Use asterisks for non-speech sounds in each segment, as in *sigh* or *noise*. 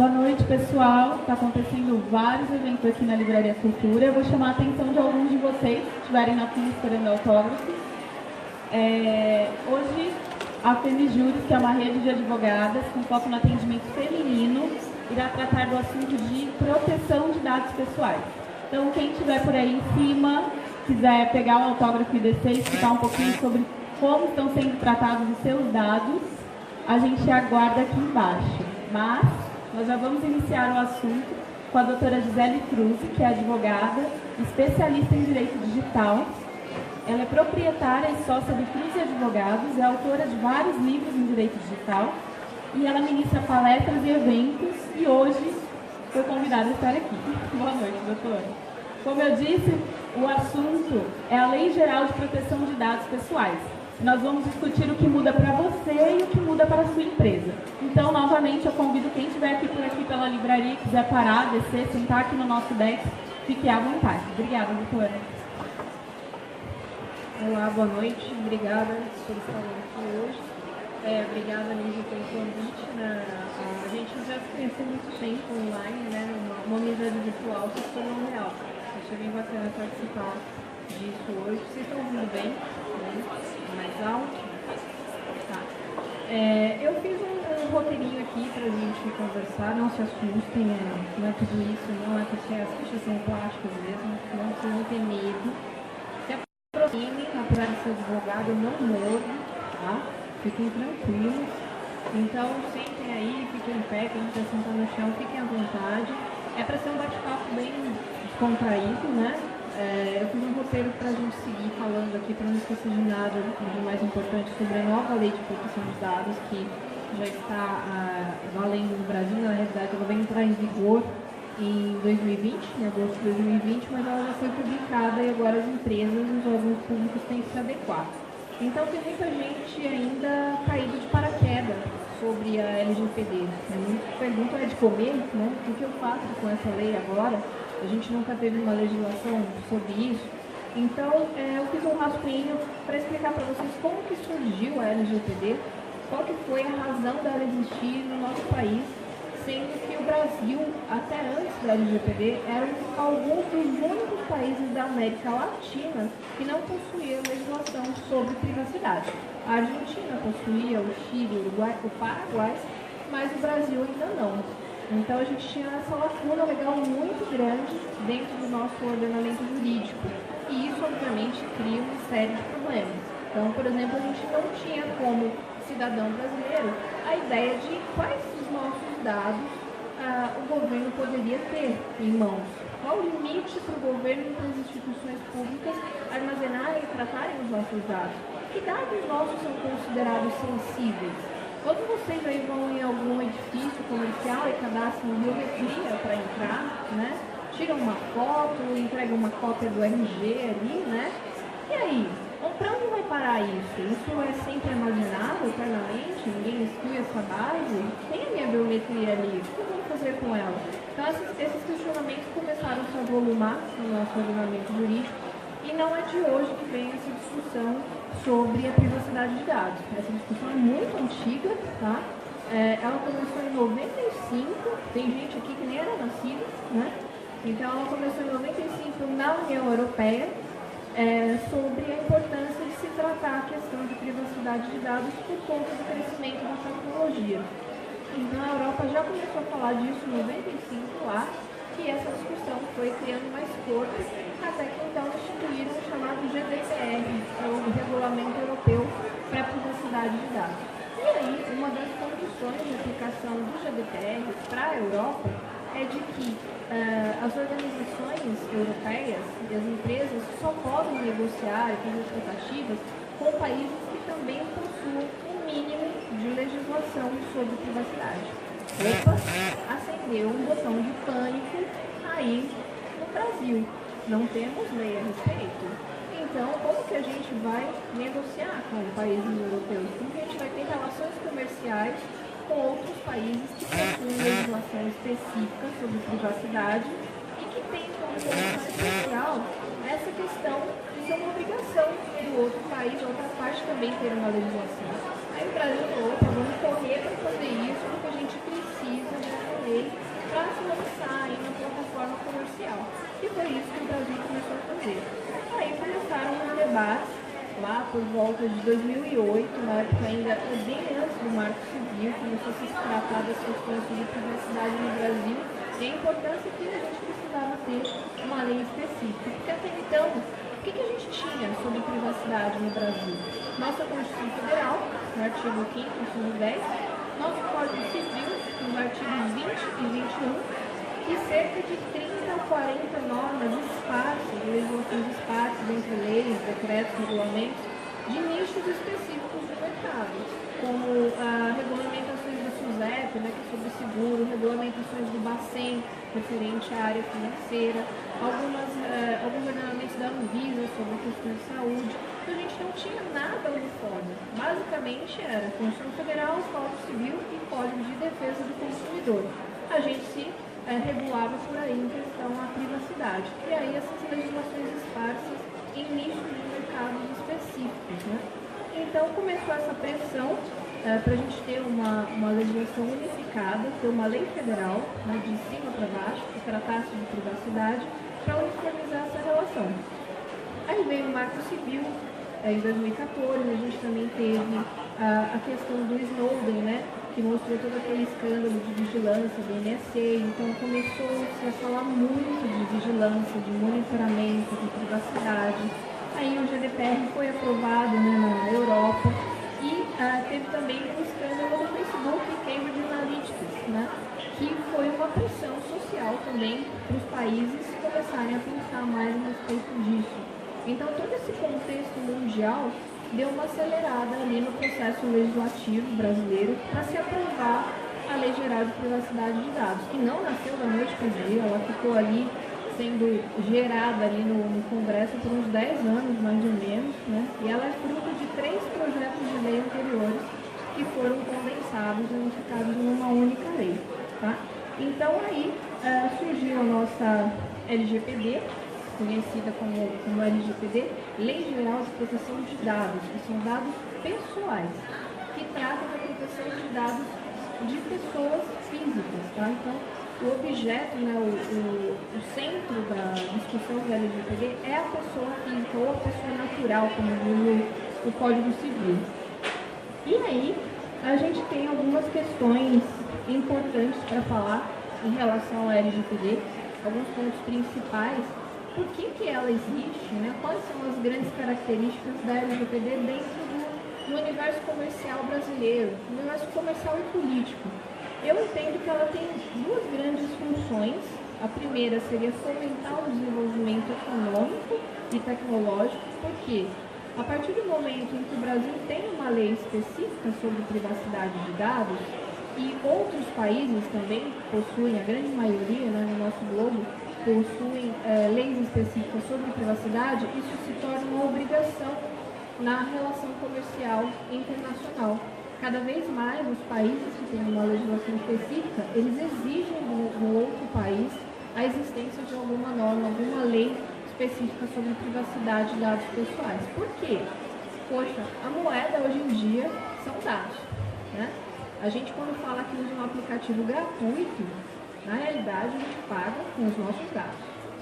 Boa noite, pessoal. Está acontecendo vários eventos aqui na Livraria Cultura. Eu vou chamar a atenção de alguns de vocês que estiverem na fila esperando autógrafo. É, hoje, a Femijuros, que é uma rede de advogadas com foco no atendimento feminino, irá tratar do assunto de proteção de dados pessoais. Então, quem estiver por aí em cima, quiser pegar o autógrafo e descer e explicar um pouquinho sobre como estão sendo tratados os seus dados, a gente aguarda aqui embaixo. Mas nós já vamos iniciar o assunto com a doutora Gisele Cruz, que é advogada, especialista em direito digital. Ela é proprietária e sócia do Cruz e Advogados, é autora de vários livros em direito digital e ela ministra palestras e eventos e hoje foi convidada a estar aqui. *laughs* Boa noite, doutora. Como eu disse, o assunto é a Lei Geral de Proteção de Dados Pessoais. Nós vamos discutir o que muda para você e o que muda para a sua empresa. Então, novamente, eu convido quem estiver aqui por aqui pela livraria, quiser parar, descer, sentar aqui no nosso deck, fique à vontade. Obrigada, doutora. Olá, boa noite. Obrigada por estar aqui hoje. É, obrigada, Lígia, pelo convite. Né? A gente já se conhece há muito tempo online, né? Uma, uma amizade virtual se tornou real. Achei bem bacana participar disso hoje. Vocês estão ouvindo bem? Né? Mais alto. Tá. É, eu fiz um, um, roteirinho aqui para a gente conversar, não se assustem, é, não é tudo isso, não é porque as fichas são plásticas mesmo, não precisam ter medo. Se aproximem, apesar de ser advogado, eu não morro, tá? Fiquem tranquilos. Então, sentem aí, fiquem em pé, quem quiser sentar no chão, fiquem à vontade. É para ser um bate-papo bem descontraído, né? É, eu fiz um roteiro para a gente seguir falando aqui, para não esquecer de nada de mais importante sobre a nova lei de proteção de dados, que já está ah, valendo no Brasil, na realidade ela vai entrar em vigor em 2020, em agosto de 2020, mas ela já foi publicada e agora as empresas e os órgãos públicos têm que se adequar. Então tem muita gente ainda caído de paraquedas sobre a LGPD. Né? Pergunta é de comer, né? O que eu faço com essa lei agora? A gente nunca teve uma legislação sobre isso. Então, é, eu fiz um rascunho para explicar para vocês como que surgiu a LGPD, qual que foi a razão dela existir no nosso país, sendo que o Brasil, até antes da LGPD, era alguns dos únicos países da América Latina que não possuía legislação sobre privacidade. A Argentina possuía, o Chile, o Uruguai, o Paraguai, mas o Brasil ainda não. Então a gente tinha essa lacuna legal muito grande dentro do nosso ordenamento jurídico. E isso, obviamente, cria uma série de problemas. Então, por exemplo, a gente não tinha como cidadão brasileiro a ideia de quais os nossos dados ah, o governo poderia ter em mãos. Qual o limite para o governo e para as instituições públicas armazenarem e tratarem os nossos dados? Que dados nossos são considerados sensíveis? Quando vocês aí vão em algum edifício comercial e cadastram biometria para entrar, né? Tiram uma foto, entregam uma cópia do RG ali, né? E aí? Para onde vai parar isso? Isso é sempre armazenado eternamente? Ninguém exclui essa base? Tem a minha biometria ali? O que eu vou fazer com ela? Então, esses, esses questionamentos começaram a se avolumar no nosso ordenamento jurídico e não é de hoje que vem essa discussão sobre a privacidade de dados. Essa discussão é muito antiga, tá? É, ela começou em 95, tem gente aqui que nem era nascida, né? Então ela começou em 95 na União Europeia é, sobre a importância de se tratar a questão de privacidade de dados por conta do crescimento da tecnologia. Então a Europa já começou a falar disso em 95 lá, e essa discussão foi criando mais corpo, até que então instituíram o chamado GDPR, o Regulamento Europeu para a Privacidade de Dados. E aí, uma das condições de aplicação do GDPR para a Europa é de que uh, as organizações europeias e as empresas só podem negociar e fazer tratativas com países que também possuem um mínimo de legislação sobre privacidade. Opa, acendeu um botão de pânico aí no Brasil. Não temos lei a respeito. Então, como que a gente vai negociar com países europeus? Como que a gente vai ter relações comerciais com outros países que possuem legislação específica sobre privacidade e que têm como condição especial essa questão de ser uma obrigação do outro país, outra parte também ter uma legislação. Aí o Brasil falou, vamos correr para fazer isso, porque a gente precisa dessa lei para se lançar aí na plataforma comercial. E foi isso que o Brasil começou a fazer. Aí começaram os debates lá por volta de 2008, na época ainda bem antes do Marco Civil, começou a se tratar das questões de privacidade no Brasil e a importância que a gente precisava ter uma lei específica. Porque até então, o que, que a gente tinha sobre privacidade no Brasil? Nossa Constituição Federal, no artigo 5 inciso 10, nosso Código Civil, nos artigos 20 e 21, e cerca de 30 ou 40 normas esparsas, legislações esparsas entre leis, decretos, regulamentos, de nichos específicos do mercado, como ah, regulamentações da SUSEP, né, que é sobre seguro, regulamentações do Bacen, referente à área financeira, algumas, uh, alguns ordenamentos da Anvisa sobre questões de saúde. Então a gente não tinha nada uniforme. Basicamente era Constituição Federal, Código Civil e Código de Defesa do Consumidor. A gente se uh, regulava por aí em questão à privacidade. E aí essas legislações esparsas em nichos de mercados específicos. Né? Então começou essa pressão é, para a gente ter uma, uma legislação unificada, ter uma lei federal, né, de cima para baixo, que tratasse de privacidade, para uniformizar essa relação. Aí veio o Marco Civil, é, em 2014, a gente também teve a, a questão do Snowden, né, que mostrou todo aquele escândalo de vigilância do NSA, então começou-se a falar muito de vigilância, de monitoramento, de privacidade. Aí o GDPR foi aprovado né, na Europa e ah, teve também o escândalo do Facebook Cambridge Analytica, né, que foi uma pressão social também para os países começarem a pensar mais a respeito disso. Então, todo esse contexto mundial deu uma acelerada ali no processo legislativo brasileiro para se aprovar a Lei Geral de Privacidade de Dados, que não nasceu da noite para o dia, ela ficou ali sendo gerada ali no, no, Congresso por uns 10 anos, mais ou menos, né? e ela é fruto de três projetos de lei anteriores que foram condensados e unificados numa única lei. Tá? Então aí uh, surgiu a nossa LGPD, conhecida como, como LGPD, Lei Geral de Proteção de Dados, que são dados pessoais, que trata da proteção de dados de pessoas físicas. Tá? Então, o objeto, né, o, o, o, centro da discussão do LGPD é a pessoa física ou a pessoa natural, como diz o, o Código Civil. E aí, a gente tem algumas questões importantes para falar em relação ao LGPD, alguns pontos principais. Por que, que ela existe? Né? Quais são as grandes características da LGPD dentro do, do universo comercial brasileiro, no universo comercial e político? Eu entendo que ela tem duas grandes funções. A primeira seria fomentar o desenvolvimento econômico e tecnológico, porque a partir do momento em que o Brasil tem uma lei específica sobre privacidade de dados, e outros países também possuem, a grande maioria né, no nosso globo, possuem é, leis específicas sobre privacidade, isso se torna uma obrigação na relação comercial internacional. Cada vez mais os países que têm uma legislação específica, eles exigem do outro país a existência de alguma norma, alguma lei específica sobre privacidade de dados pessoais. Por quê? Poxa, a moeda hoje em dia são dados. Né? A gente quando fala que usa um aplicativo gratuito, na realidade a gente paga com os nossos dados.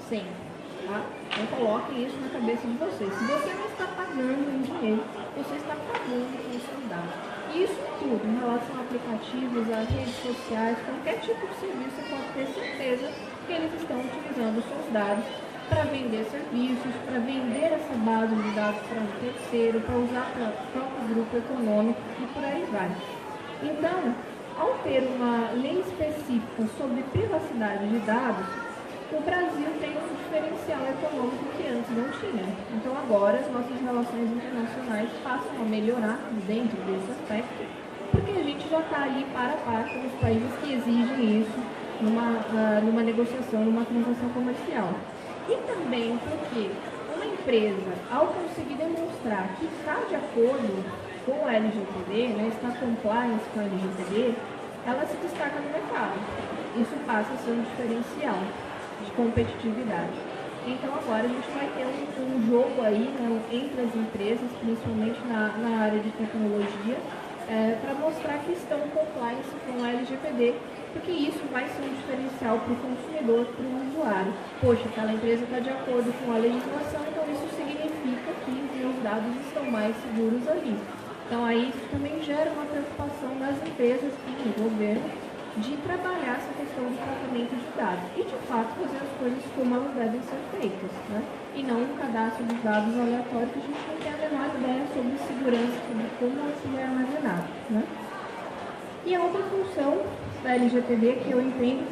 Sempre. Tá? Então coloquem isso na cabeça de vocês. Se você não está pagando em dinheiro, você está pagando com os seus dados. Isso tudo, em relação a aplicativos, a redes sociais, qualquer tipo de serviço, você pode ter certeza que eles estão utilizando seus dados para vender serviços, para vender essa base de dados para um terceiro, para usar para o próprio grupo econômico e por aí vai. Então, ao ter uma lei específica sobre privacidade de dados, o Brasil tem um diferencial econômico que antes não tinha. Então agora as nossas relações internacionais passam a melhorar dentro desse aspecto, porque a gente já está ali para a par com os países que exigem isso numa, uh, numa negociação, numa transação comercial. E também porque uma empresa, ao conseguir demonstrar que está de acordo com a LGPD, né, está compliance com a LGPD, ela se destaca no mercado. Isso passa a ser um diferencial de competitividade. Então agora a gente vai ter um, um jogo aí né, entre as empresas, principalmente na, na área de tecnologia, é, para mostrar que estão compliance com a LGPD, porque isso vai ser um diferencial para o consumidor, para o usuário. Poxa, aquela empresa está de acordo com a legislação, então isso significa que os meus dados estão mais seguros ali. Então aí isso também gera uma preocupação das empresas e do governo de trabalhar essa questão do tratamento de dados e de fato fazer as coisas como elas devem ser feitas, né? E não um cadastro de dados aleatório que a gente não tem a menor ideia sobre segurança, sobre como aquilo é armazenado, né? E a outra função da LGPD que eu entendo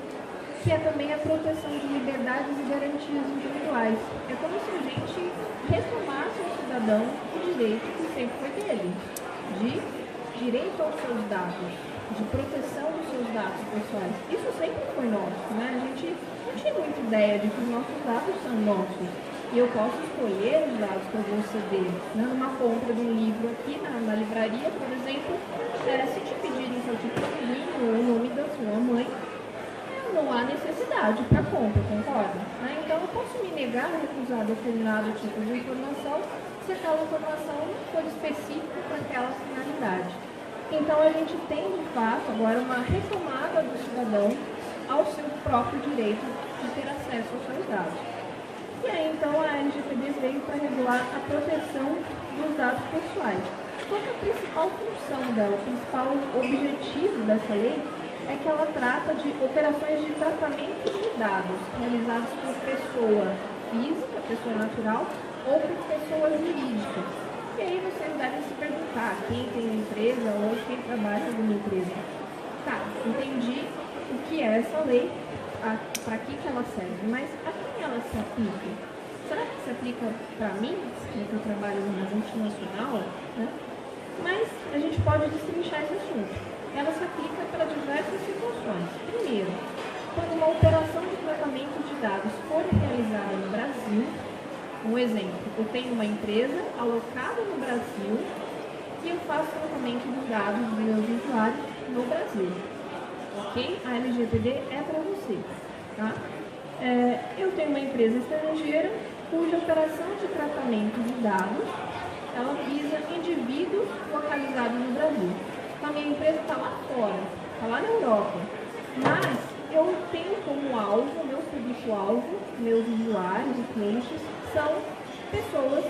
que é também a proteção de liberdades e garantias individuais. É como se a gente retomasse ao cidadão o direito que sempre foi dele de direito aos seus dados, de proteção dos seus dados pessoais. Isso sempre foi nosso, né? A gente não tinha muita ideia de que os nossos dados são nossos. E eu posso escolher os dados que eu vou ceder. Né? Numa compra de um livro aqui na, na livraria, por exemplo, é, se te pedirem seu tipo de livro ou o nome da sua mãe, não há necessidade para compra, concorda? Né? Então eu posso me negar a recusar determinado tipo de informação se aquela informação não for específica para aquela finalidade. Então a gente tem, de fato, agora uma retomada do cidadão ao seu próprio direito de ter acesso aos seus dados. E aí então a LGPD veio para regular a proteção dos dados pessoais. Qual é a principal função dela, o principal objetivo dessa lei é que ela trata de operações de tratamento de dados realizados por pessoa física, pessoa natural, ou por pessoas jurídicas. E aí vocês devem se perguntar quem tem empresa ou quem trabalha numa empresa. Tá, entendi o que é essa lei, para que, que ela serve, mas a quem ela se aplica? Será que se aplica para mim, que eu trabalho numa multinacional? Né? Mas a gente pode destrinchar esse assunto. Ela se aplica para diversas situações. Primeiro, quando uma operação de tratamento de dados for realizada no Brasil, um exemplo, eu tenho uma empresa alocada no Brasil e eu faço tratamento dos dados dos meus usuários no Brasil. Ok? A LGPD é para você. Tá? É, eu tenho uma empresa estrangeira cuja operação de tratamento de dados ela visa indivíduos localizados no Brasil. Então, a minha empresa está lá fora, está lá na Europa. Mas eu tenho como alvo, meu público-alvo, meus usuários e clientes, são pessoas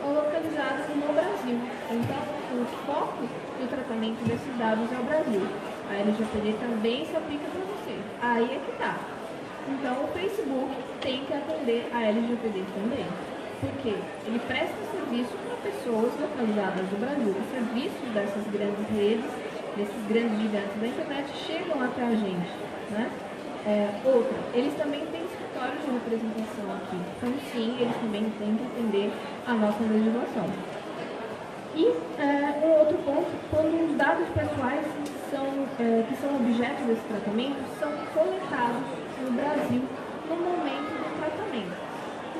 localizadas no Brasil. Então, o foco do tratamento desses dados é o Brasil. A LGPD também se aplica para você. Aí é que está. Então, o Facebook tem que atender a LGPD também. Porque ele presta serviço para pessoas localizadas no Brasil. Os serviços dessas grandes redes, desses grandes gigantes da internet, chegam até a gente. Né? É, outra, eles também têm escritórios de representação aqui. Então, sim, eles também têm que atender a nossa legislação. E é, um outro ponto, quando os dados pessoais são, é, que são objeto desse tratamento são coletados no Brasil no momento do tratamento.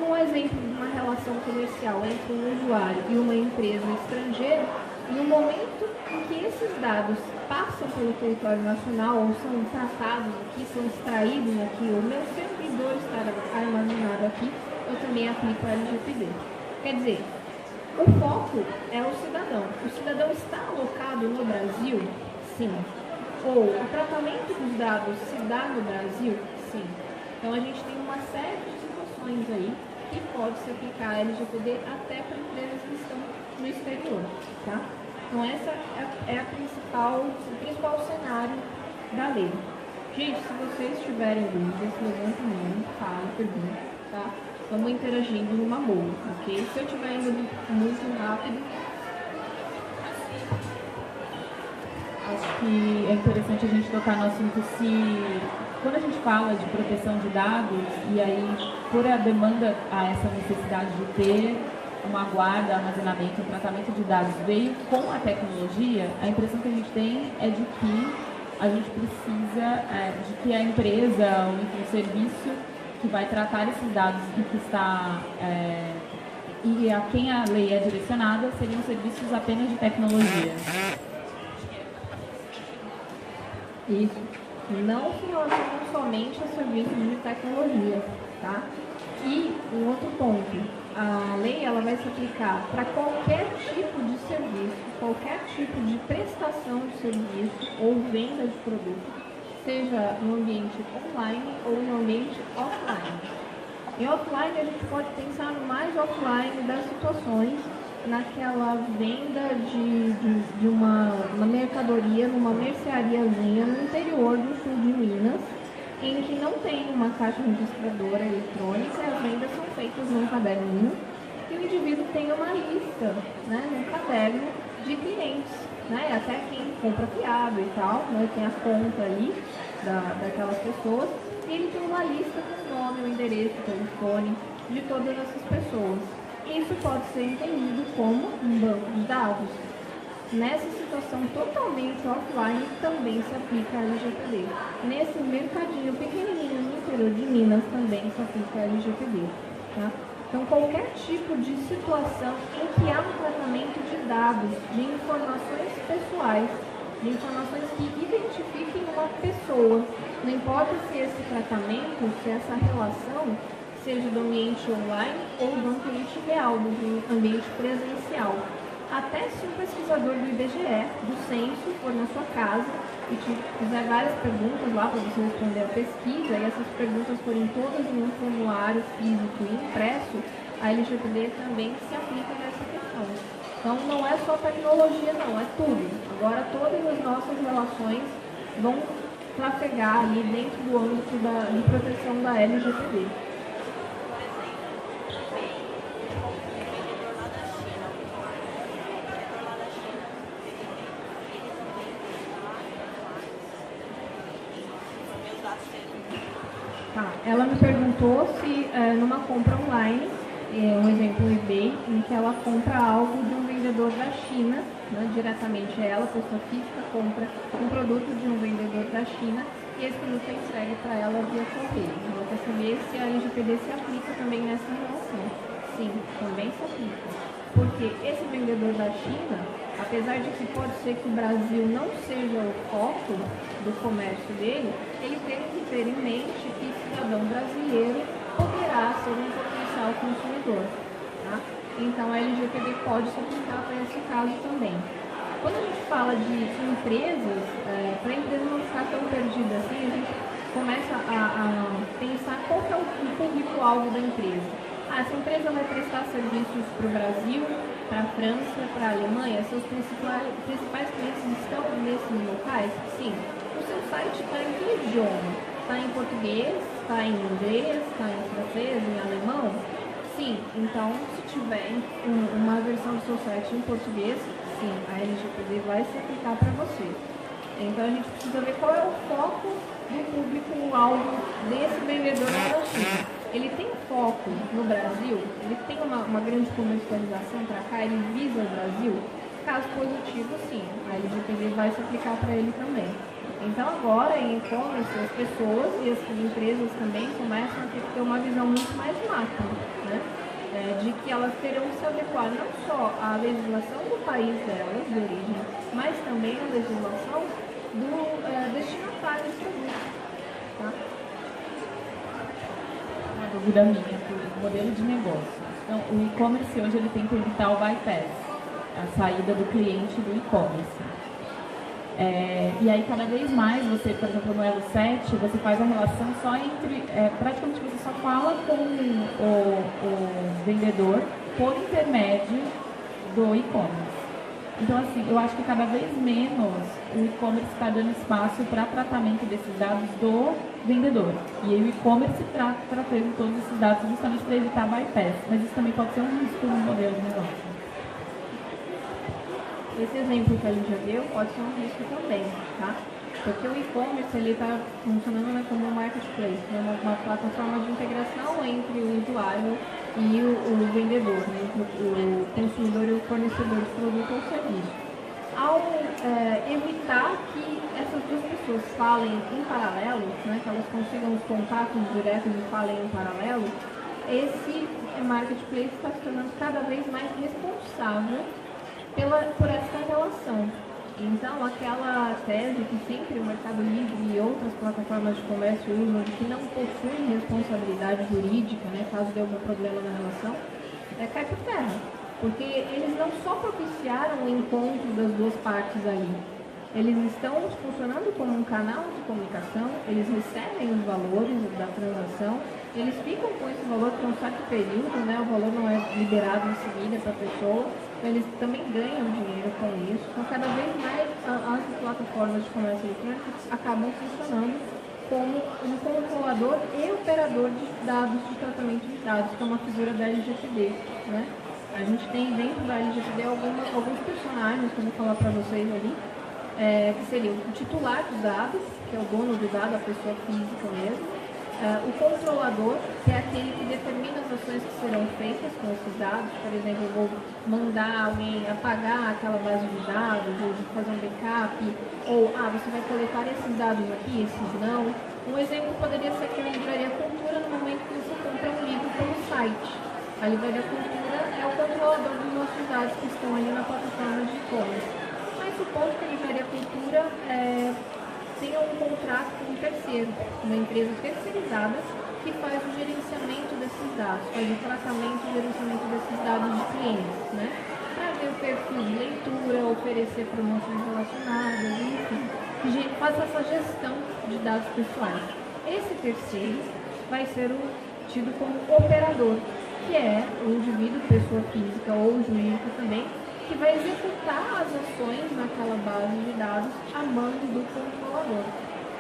Um exemplo de uma relação comercial entre um usuário e uma empresa estrangeira, no momento em que esses dados passam pelo território nacional ou são tratados aqui, são extraídos aqui, o meu servidor está armazenado aqui, eu também aplico a LGPD. Quer dizer, o foco é o cidadão. O cidadão está alocado no Brasil? Sim. Ou o tratamento dos dados se dá no Brasil? Sim. Então a gente tem uma série de situações aí que pode se aplicar a LGPD até para empresas que estão no exterior, tá? Então essa é, é a principal, o principal cenário da lei. Gente, se vocês tiverem dúvidas, levantem a mão, falem, perguntem, tá? Vamos interagindo numa boa, ok? Se eu estiver indo muito rápido, acho que é interessante a gente tocar no assunto se quando a gente fala de proteção de dados e aí por a demanda a essa necessidade de ter uma guarda, armazenamento, tratamento de dados veio com a tecnologia, a impressão que a gente tem é de que a gente precisa é, de que a empresa ou o serviço que vai tratar esses dados e que está é, e a quem a lei é direcionada seriam serviços apenas de tecnologia. Isso. Não se relacionam somente a serviços de tecnologia, tá? E um outro ponto, a lei ela vai se aplicar para qualquer tipo de serviço, qualquer tipo de prestação de serviço ou venda de produto, seja no ambiente online ou no ambiente offline. Em offline a gente pode pensar no mais offline das situações, naquela venda de, de, de uma, uma mercadoria numa merceariazinha no interior do sul de Minas, em que não tem uma caixa registradora eletrônica, as vendas são feitas num caderninho e o indivíduo tem uma lista, né, num caderno de clientes, né, até quem compra fiado e tal, né, tem a conta ali da, daquelas pessoas, e ele tem uma lista com o nome, o endereço, o telefone de todas essas pessoas. Isso pode ser entendido como um banco de dados. Nessa situação totalmente offline, também se aplica a LGPD. Nesse mercadinho pequenininho no interior de Minas, também se aplica a LGPD. Tá? Então, qualquer tipo de situação em que há um tratamento de dados, de informações pessoais, de informações que identifiquem uma pessoa, não importa se esse tratamento, se essa relação seja do ambiente online ou do ambiente real, do ambiente presencial. Até se um pesquisador do IBGE, do censo, for na sua casa e te fizer várias perguntas lá para você responder a pesquisa, e essas perguntas forem todas em um formulário físico e impresso, a LGPD também se aplica nessa questão. Então não é só tecnologia não, é tudo. Agora todas as nossas relações vão trafegar ali dentro do âmbito da, de proteção da LGPD. Ela me perguntou se é, numa compra online, é, um exemplo eBay, em que ela compra algo de um vendedor da China, né, diretamente ela, pessoa física, compra um produto de um vendedor da China e esse produto é entregue para ela via correio. Ela quer saber se a LGPD se aplica também nessa relação. Sim, também se aplica. Porque esse vendedor da China, apesar de que pode ser que o Brasil não seja o foco do comércio dele, ele tem que ter em mente que cidadão brasileiro poderá ser um potencial consumidor. Tá? Então a LGPD pode se aplicar para esse caso também. Quando a gente fala de empresas, é, para a empresa não ficar tão perdida assim, a gente começa a, a pensar qual é o público-alvo da empresa. Ah, essa empresa vai prestar serviços para o Brasil, para a França, para a Alemanha, seus principais, principais clientes estão nesses locais? Sim. O seu site está em que idioma? Está em português, está em inglês, está em francês, em alemão? Sim, então se tiver uma versão do seu site em português, sim, a LGPD vai se aplicar para você. Então a gente precisa ver qual é o foco do público-alvo desse vendedor China. Ele tem foco no Brasil? Ele tem uma, uma grande comercialização para cá? Ele visa o Brasil? Caso positivo, sim, a LGPD vai se aplicar para ele também. Então agora em e-commerce as pessoas e as empresas também começam a ter ter uma visão muito mais macro, né? É, de que elas terão que se adequar não só à legislação do país delas, de origem, mas também à legislação do é, destinatário dos produtos. Tá? Uma dúvida minha, o modelo de negócio. Então, o e-commerce hoje ele tem que evitar o bypass, a saída do cliente do e-commerce. É, e aí, cada vez mais, você, por exemplo, no Elo 7, você faz a relação só entre. É, praticamente você só fala com o, o vendedor por intermédio do e-commerce. Então, assim, eu acho que cada vez menos o e-commerce está dando espaço para tratamento desses dados do vendedor. E aí o e-commerce está tratando todos esses dados justamente para evitar bypass. Mas isso também pode ser um risco no modelo de negócio. Esse exemplo que a gente já deu pode ser um risco também, tá? Porque o e-commerce ele está funcionando né, como um marketplace, né, uma, uma, plataforma de integração entre o usuário e o, o vendedor, né, entre o consumidor e o fornecedor de produto ou serviço. Ao é, evitar que essas duas pessoas falem em paralelo, né, que elas consigam os contatos diretos e falem em paralelo, esse marketplace está se tornando cada vez mais responsável pela, por essa relação. Então, aquela tese que sempre o Mercado Livre e outras plataformas de comércio usam de que não possuem responsabilidade jurídica, né, caso dê algum problema na relação, é, cai por terra. Porque eles não só propiciaram o encontro das duas partes ali, eles estão funcionando como um canal de comunicação, eles recebem os valores da transação, eles ficam com esse valor por um certo período, né? o valor não é liberado em seguida para a pessoa, eles também ganham dinheiro com isso. Então, cada vez mais as plataformas de comércio eletrônico acabam funcionando como um controlador e operador de dados, de tratamento de dados, que é uma figura da LGPD. Né? A gente tem dentro da LGPD alguns personagens, que eu vou falar para vocês ali, é, que seriam o titular dos dados, que é o dono do dado, a pessoa física mesmo, Uh, o controlador, que é aquele que determina as ações que serão feitas com esses dados, por exemplo, eu vou mandar alguém apagar aquela base de dados, ou fazer um backup, ou ah, você vai coletar esses dados aqui, esses não. Um exemplo poderia ser que a Livraria Cultura, no momento que você compra um livro pelo site. A Livraria Cultura é o controlador dos nossos dados que estão ali na plataforma de e-commerce. Mas supondo que a Livraria Cultura é, tenha um contrato com um terceiro, uma empresa terceirizada que faz o gerenciamento desses dados, faz o tratamento e gerenciamento desses dados de clientes, né? Para ver o perfil de leitura, oferecer promoções relacionadas, enfim, faz essa gestão de dados pessoais. Esse terceiro vai ser o tido como operador, que é o indivíduo, pessoa física ou jurídica também, que vai executar as ações naquela base de dados a mando do controlador.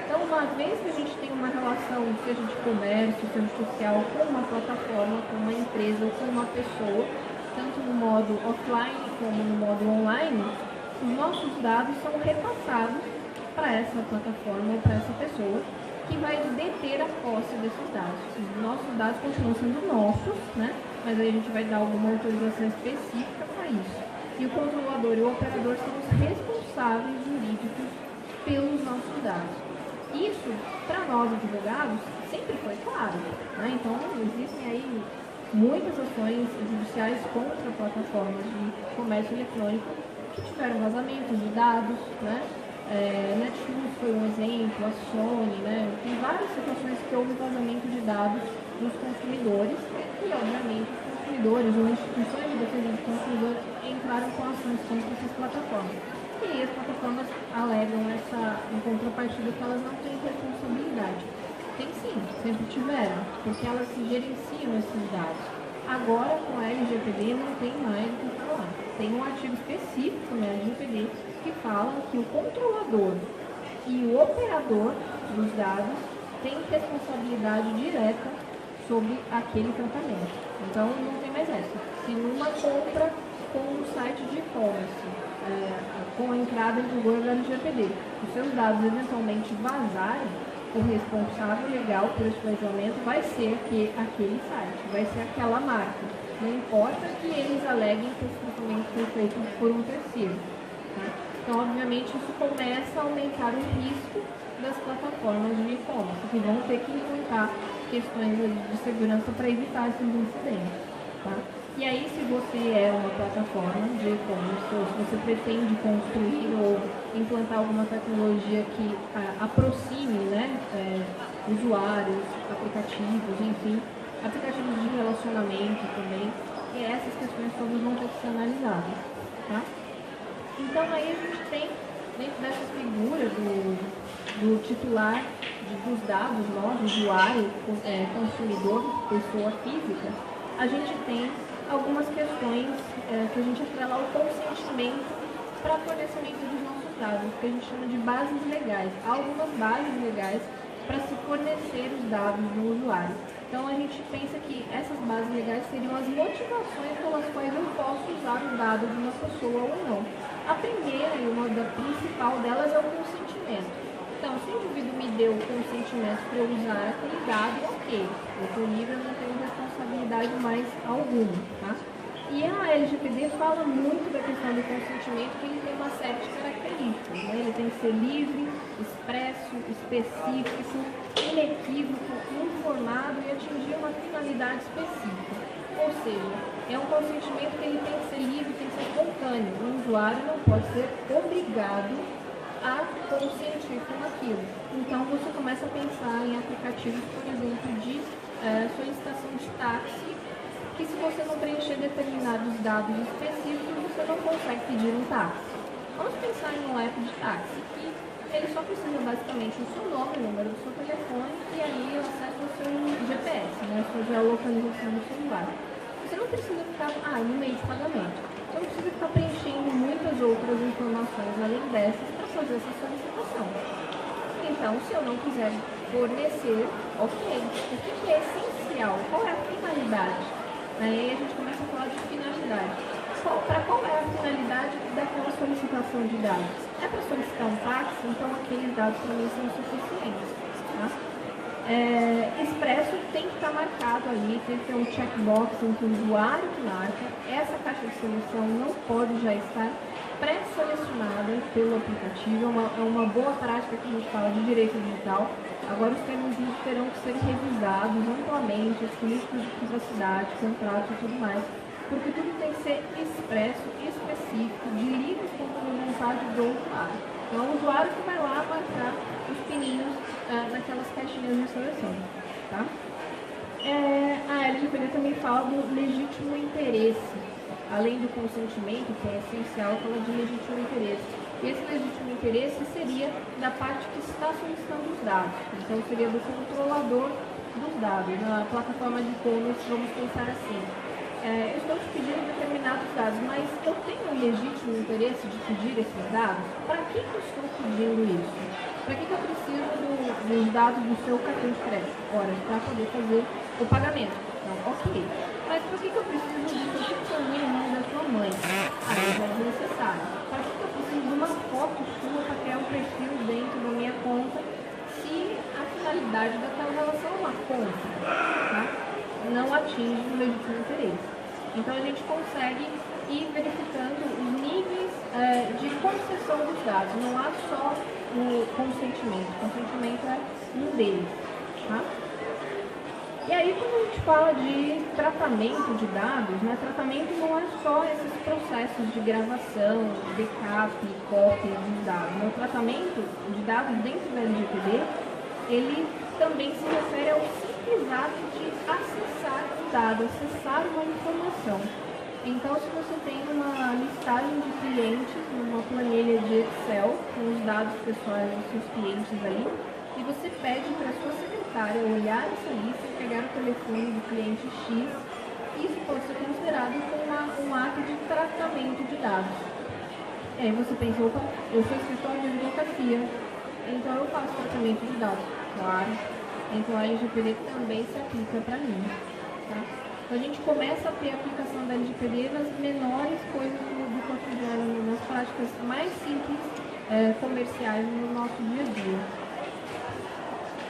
Então, uma vez que a gente tem uma relação, seja de comércio, seja social, com uma plataforma, com uma empresa ou com uma pessoa, tanto no modo offline como no modo online, os nossos dados são repassados para essa plataforma ou para essa pessoa que vai deter a posse desses dados. Os nossos dados continuam sendo nossos, né? mas aí a gente vai dar alguma autorização específica para isso e o controlador e o operador são os responsáveis jurídicos pelos nossos dados. Isso, para nós advogados, sempre foi claro. Né? Então, existem aí muitas ações judiciais contra plataformas de comércio eletrônico que tiveram vazamentos de dados, né? É, foi um exemplo, a Sony, né? Tem várias situações que houve vazamento de dados dos consumidores e, obviamente, os consumidores ou instituições de defesa do consumidor entraram com ações contra essas plataformas. E as plataformas alegam essa, em contrapartida, que elas não têm responsabilidade. Tem sim, sempre tiveram, porque elas gerenciam esses dados. Agora, com a LGPD, não tem mais o que falar. Tem um artigo específico na LGPD que fala que o controlador e o operador dos dados têm responsabilidade direta sobre aquele tratamento. Então, não tem mais essa. Se numa compra com o site de e-commerce, é, com a entrada em vigor da LGPD. Os seus dados eventualmente vazarem, o responsável legal por esse vazamento vai ser que aquele site, vai ser aquela marca. Não importa que eles aleguem que esse tratamento foi feito por um terceiro. Tá? Então, obviamente, isso começa a aumentar o risco das plataformas de e-commerce, que vão ter que implantar questões de segurança para evitar esses incidentes. Tá? E aí, se você é uma plataforma de e-commerce, ou se você pretende construir ou implantar alguma tecnologia que a, aproxime né, é, usuários, aplicativos, enfim, aplicativos de relacionamento também, e essas questões todas vão ter que ser analisadas. Tá? Então, aí a gente tem, dentro dessa figura do, do titular de, dos dados, nós, usuário, é, consumidor, pessoa física, a gente tem algumas questões é, que a gente atrela ao consentimento para fornecimento dos nossos dados, que a gente chama de bases legais. Há algumas bases legais para se fornecer os dados do usuário. Então a gente pensa que essas bases legais seriam as motivações pelas quais eu posso usar o dado de uma pessoa ou não. A primeira e uma da principal delas é o consentimento. Então, se o indivíduo me deu o consentimento para eu usar aquele dado, ok. Eu estou livre, eu não tenho responsabilidade mais alguma, tá? E a LGPD fala muito da questão do consentimento, que ele tem uma série de características. Né? Ele tem que ser livre, expresso, específico, inequívoco, informado e atingir uma finalidade específica. Ou seja, é um consentimento que ele tem que ser livre, tem que ser espontâneo. O usuário não pode ser obrigado a consentir com aquilo. Então você começa a pensar em aplicativos, por exemplo, de uh, solicitação de táxi que se você não preencher determinados dados específicos, você não consegue pedir um táxi. Vamos pensar em um app de táxi que ele só precisa basicamente do seu nome, o número do seu telefone e aí o acesso ao seu GPS, né, a sua geolocalização do celular. Você não precisa ficar, ah, no meio de pagamento. Você não precisa ficar preenchendo muitas outras informações além dessas fazer essa solicitação. Então, se eu não quiser fornecer, ok. O que é essencial? Qual é a finalidade? Aí a gente começa a falar de finalidade. Para qual é a finalidade daquela solicitação de dados? É para solicitar um táxi, então aqueles dados para mim são suficientes. Tá? É, expresso tem que estar marcado ali, tem que ter um checkbox que o usuário que marca. Essa caixa de seleção não pode já estar pré-selecionada pelo aplicativo. É uma, é uma boa prática que a gente fala de direito digital Agora os termos terão que ser revisados amplamente, as políticas de privacidade, contratos e tudo mais, porque tudo tem que ser expresso e específico, de livre espontânea vontade do usuário. Então, é o usuário que vai lá marcar os pininhos ah, naquelas caixinhas de seleção. Tá? É, a LGPD também fala do legítimo interesse, além do consentimento, que é essencial, fala de legítimo interesse esse legítimo interesse seria da parte que está solicitando os dados. Então, seria do controlador dos dados. Na plataforma de e-commerce, vamos pensar assim. É, eu estou te pedindo determinados dados, mas eu tenho um legítimo interesse de pedir esses dados? Para que, eu estou pedindo isso? Para que, que eu preciso do, dos dados do seu cartão de crédito? Ora, para poder fazer o pagamento. Então, ok. Mas para que, que eu preciso do seu telefone da sua mãe? Aí já é necessário. Para que, que eu preciso de uma foto sua para criar um perfil dentro da minha conta se a finalidade daquela relação é uma conta, tá? Não atinge o legítimo interesse. Então a gente consegue ir verificando os níveis é, de concessão dos dados. Não há só o consentimento. O consentimento é um deles. Tá? E aí, quando a gente fala de tratamento de dados, né, tratamento não é só esses processos de gravação, backup, cópia dos dados. Né? O tratamento de dados dentro da LGPD, ele também se refere ao simples ato de acessar o dado, acessar uma informação. Então, se você tem uma listagem de clientes, uma planilha de Excel com os dados pessoais dos seus clientes ali, e você pede para a sua secretária olhar essa lista pegar o telefone do cliente X, isso pode ser considerado como um ato de tratamento de dados. E aí você pensa, opa, eu sou escritório de advocacia, então eu faço tratamento de dados. Claro. Então a LGPD também se aplica para mim. Tá? Então a gente começa a ter a aplicação da LGPD nas menores coisas do, cotidiano, nas práticas mais simples é, comerciais no nosso dia a dia.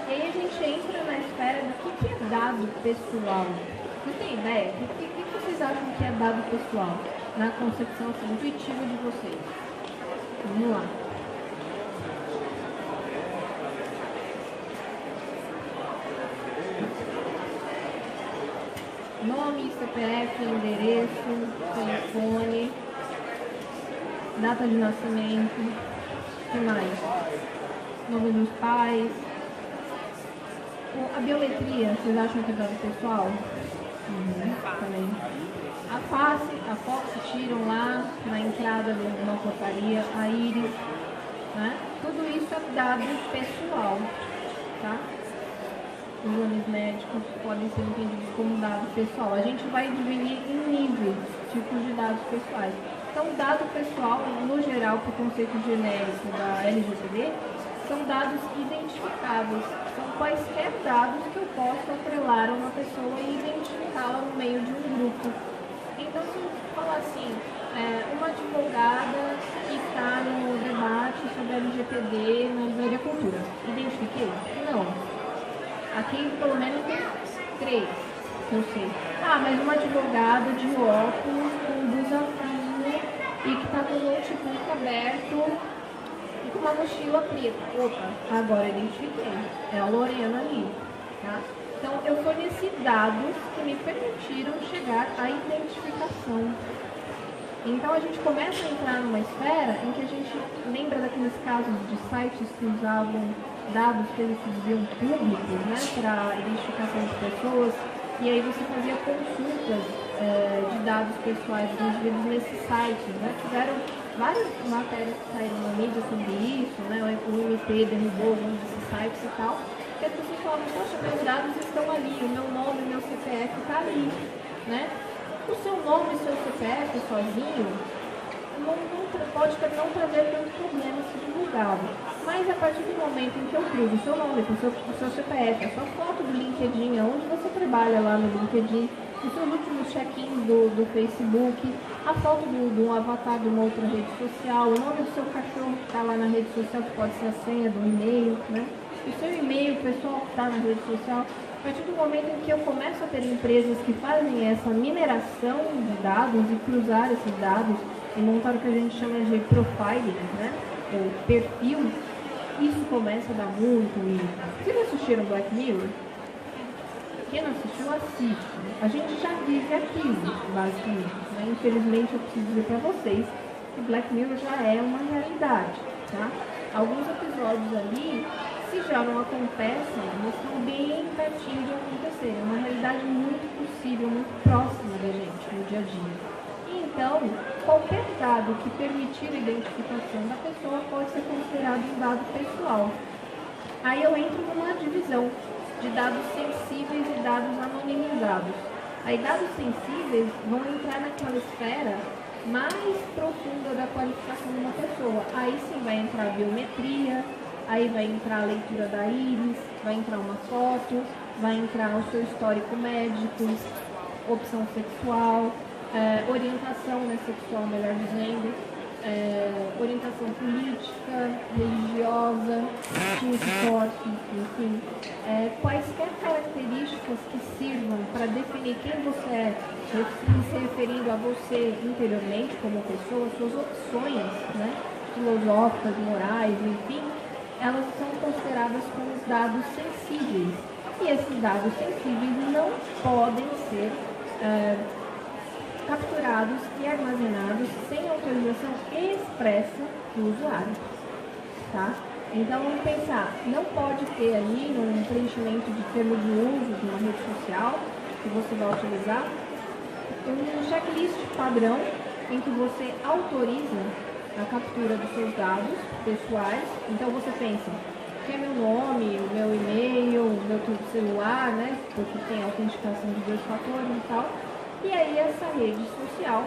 E aí a gente entra na esfera do que, que é dado pessoal. Você tem ideia? O que, que vocês acham que é dado pessoal na concepção assim, intuitiva de vocês? Vamos lá. Nome, CPF, endereço, telefone, data de nascimento, que mais? Nome dos pais, a biometria, vocês acham que é dado pessoal? Uhum, também. A face, a foto tiram lá na entrada de uma portaria, a íris, né? Tudo isso é dado pessoal, tá? Exames médicos podem ser entendidos como dado pessoal. A gente vai dividir em níveis, tipos de dados pessoais. Então, dado pessoal, no geral, para o conceito genérico da LGPD, são dados identificáveis. São quaisquer dados que eu posso atrelar a uma pessoa e identificá-la no meio de um grupo. Então, se eu falar assim, é, uma advogada que está no debate sobre a LGPD na livraria cultura, identifiquei? Não. Aqui, pelo menos, tem três. eu sei. Ah, mas uma advogada de óculos com desafio e que está com o notebook aberto e com uma mochila preta. Opa, agora identifiquei. É a Lorena ali, tá? Então, eu forneci dados que me permitiram chegar à identificação. Então, a gente começa a entrar numa esfera em que a gente lembra daqueles casos de sites que usavam dados que eles diziam públicos, né, para identificação de pessoas, e aí você fazia consultas é, de dados pessoais dos indivíduos nesses sites, né, tiveram várias matérias que saíram na mídia sobre isso, né, o MP derrubou alguns desses sites e tal, e as pessoas falavam, poxa, meus dados estão ali, o meu nome, o meu CPF está ali, né, o seu nome e seu CPF sozinho não, não, pode não trazer tanto problema divulgado. Mas a partir do momento em que eu cruzo o seu nome, o seu, seu CPF, a sua foto do LinkedIn, onde você trabalha lá no LinkedIn, os seus últimos check-ins do, do Facebook, a foto do, do avatar de uma outra rede social, o nome do seu cachorro que está lá na rede social, que pode ser a senha do e-mail, né? O seu e-mail pessoal que está na rede social, a partir do momento em que eu começo a ter empresas que fazem essa mineração de dados e cruzar esses dados e montar o que a gente chama de profiling, né? O perfil, isso começa a dar muito medo. Vocês assistiram Black Mirror? Quem não assistiu, assiste. A gente já vive aquilo, basicamente. Né? Infelizmente, eu preciso dizer para vocês que Black Mirror já é uma realidade. Tá? Alguns episódios ali, se já não acontecem, eles estão bem pertinho de acontecer. É uma realidade muito possível, muito próxima da gente no dia a dia. Então, qualquer dado que permitir a identificação da pessoa pode ser considerado um dado pessoal. Aí eu entro numa divisão de dados sensíveis e dados anonimizados. Aí dados sensíveis vão entrar naquela esfera mais profunda da qualificação de uma pessoa. Aí sim vai entrar a biometria, aí vai entrar a leitura da íris, vai entrar uma foto, vai entrar o seu histórico médico, opção sexual, é, orientação né, sexual, melhor dizendo, é, orientação política, religiosa, esporte, enfim, é, quaisquer características que sirvam para definir quem você é, se referindo a você interiormente como pessoa, suas opções né, filosóficas, morais, enfim, elas são consideradas como dados sensíveis. E esses dados sensíveis não podem ser é, capturados e armazenados sem autorização expressa do usuário. Tá? Então vamos pensar, não pode ter ali um preenchimento de termo de uso de uma rede social que você vai utilizar um checklist padrão em que você autoriza a captura dos seus dados pessoais. Então você pensa, que é meu nome, o meu e-mail, o meu celular, né? Porque tem autenticação de dois fatores e tal e aí essa rede social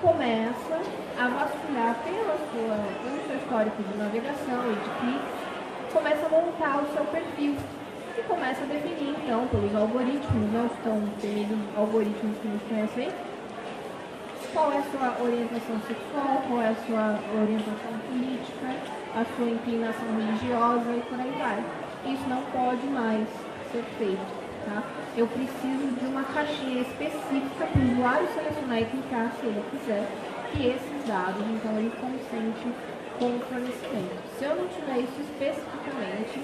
começa a vasculhar pela sua, pelo seu histórico de navegação e de cliques, começa a montar o seu perfil e começa a definir então pelos algoritmos, não estão temidos algoritmos que nos conhecem, qual é a sua orientação sexual, qual é a sua orientação política, a sua inclinação religiosa e por aí vai. Isso não pode mais ser feito. Tá? eu preciso de uma caixinha específica para o usuário selecionar e clicar se ele quiser, e esses dados, então ele consente com o fornecimento. Se eu não tiver isso especificamente,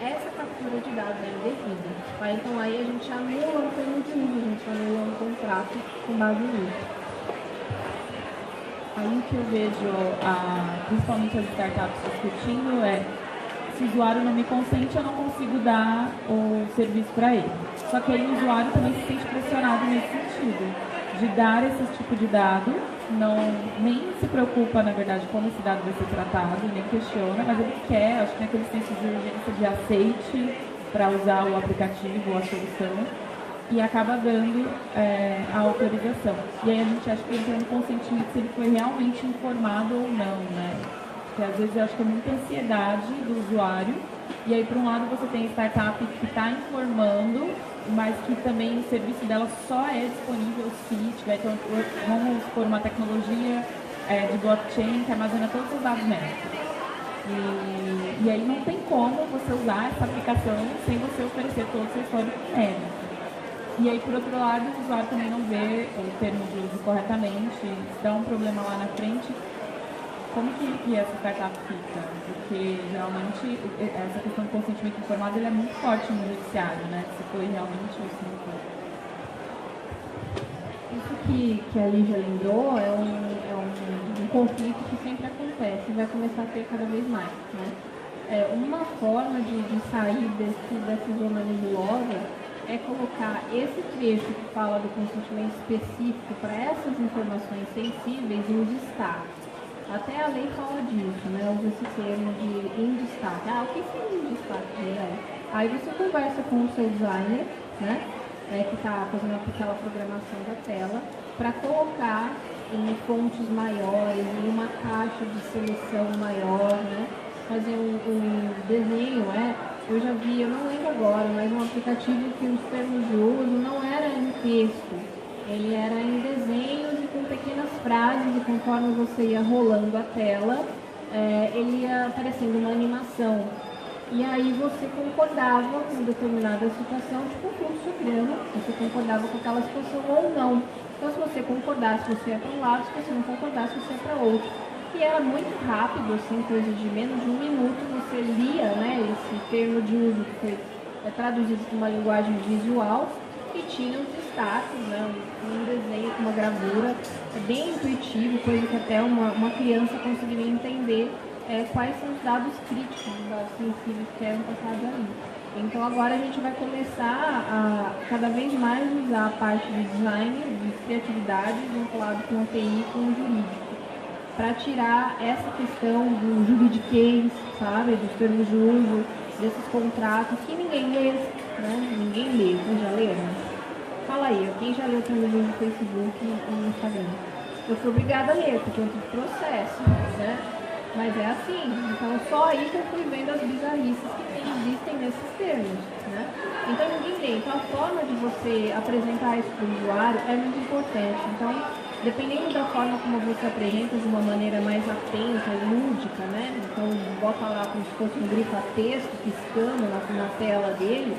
essa captura de dados é indevida. Tá? Então aí a gente anula o termo de uso, a gente anula um contrato com base nisso. Aí que eu vejo, a, principalmente as startups discutindo, é se o usuário não me consente, eu não consigo dar o serviço para ele. Só que aí o usuário também se sente pressionado nesse sentido, de dar esse tipo de dado, não, nem se preocupa, na verdade, como esse dado vai ser tratado, nem questiona, mas ele quer, acho que tem aquele senso de urgência de aceite para usar o aplicativo ou a solução, e acaba dando é, a autorização. E aí a gente acha que entra no consentimento se ele foi realmente informado ou não, né? Porque às vezes eu acho que é muita ansiedade do usuário, e aí, por um lado, você tem startup que está informando mas que também o serviço dela só é disponível se tiver, então, vamos por uma tecnologia é, de blockchain que armazena todos os dados médicos. E, e aí não tem como você usar essa aplicação sem você oferecer todo o seu histórico médico. e aí, por outro lado, o usuário também não vê o termo de uso corretamente, dá um problema lá na frente. Como que, que essa startup fica? Porque geralmente essa questão do consentimento informado é muito forte no judiciário, né? Se foi realmente se não foi. Isso que, que a Lígia lembrou é um, é um, um conflito que sempre acontece e vai começar a ter cada vez mais. Né? É, uma forma de, de sair desse, dessa zona nebulosa é colocar esse trecho que fala do consentimento específico para essas informações sensíveis em destaque. Até a lei fala disso, né? Usa esse termo de em destaque. Ah, o que seria em destaque? É? Aí você conversa com o seu designer, né? É, que está fazendo aquela programação da tela, para colocar em fontes maiores, em uma caixa de seleção maior, né? Fazer um, um desenho, é, eu já vi, eu não lembro agora, mas um aplicativo que os termos de uso não era em texto, ele era em desenhos e com pequenas frases, e conforme você ia rolando a tela, é, ele ia aparecendo uma animação. E aí você concordava com determinada situação, tipo um fluxograma, você concordava com aquela situação ou não. Então se você concordasse, você ia para um lado, se você não concordasse, você ia para outro que era muito rápido, assim, coisa de menos de um minuto, você lia né, esse termo de uso que foi é, traduzido para uma linguagem visual e tinha os destaques, né, um desenho com uma gravura, é bem intuitivo, coisa que até uma, uma criança conseguiria entender é, quais são os dados críticos, os dados sensíveis que eram passados ali. Então agora a gente vai começar a cada vez mais usar a parte de design, de criatividade, vinculado com a TI com o jurídico para tirar essa questão do juridiquês, sabe, dos termos de uso, desses contratos que ninguém lê, né? Ninguém lê, vocês já leram? Fala aí, quem já leu o termo de uso no Facebook e no Instagram? Eu fui obrigada a ler, porque eu tive processo, né? Mas é assim, então só aí que eu fui vendo as bizarrices que existem nesses termos, né? Então ninguém lê. Então a forma de você apresentar isso para o usuário é muito importante. Então dependendo da forma como você apresenta de uma maneira mais atenta e lúdica, né? Então bota lá como se fosse um grifo a texto piscando na, na tela dele,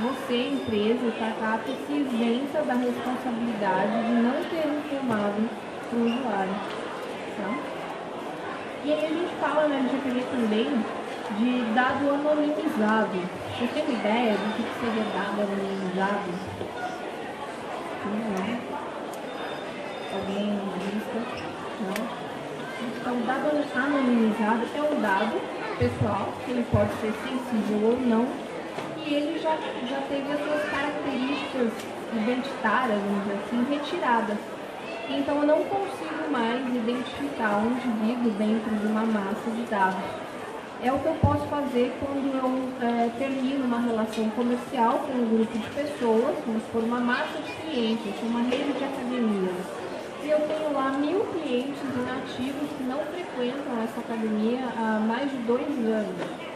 você, empresa, startup, se isenta da responsabilidade de não ter informado o usuário. Tá? E aí a gente fala né, de LGPD também de dado anonimizado. Você tem ideia do que seria dado anonimizado? Não alguém lista, não. Então, dado anonimizado é um dado pessoal, que ele pode ser sensível ou não, e ele já, já teve as suas características identitárias, vamos assim, retiradas. Então, eu não consigo mais identificar um indivíduo dentro de uma massa de dados. É o que eu posso fazer quando eu é, termino uma relação comercial com um grupo de pessoas, vamos por uma massa de clientes, uma rede de academias e eu tenho lá mil clientes inativos que não frequentam essa academia há mais de dois anos.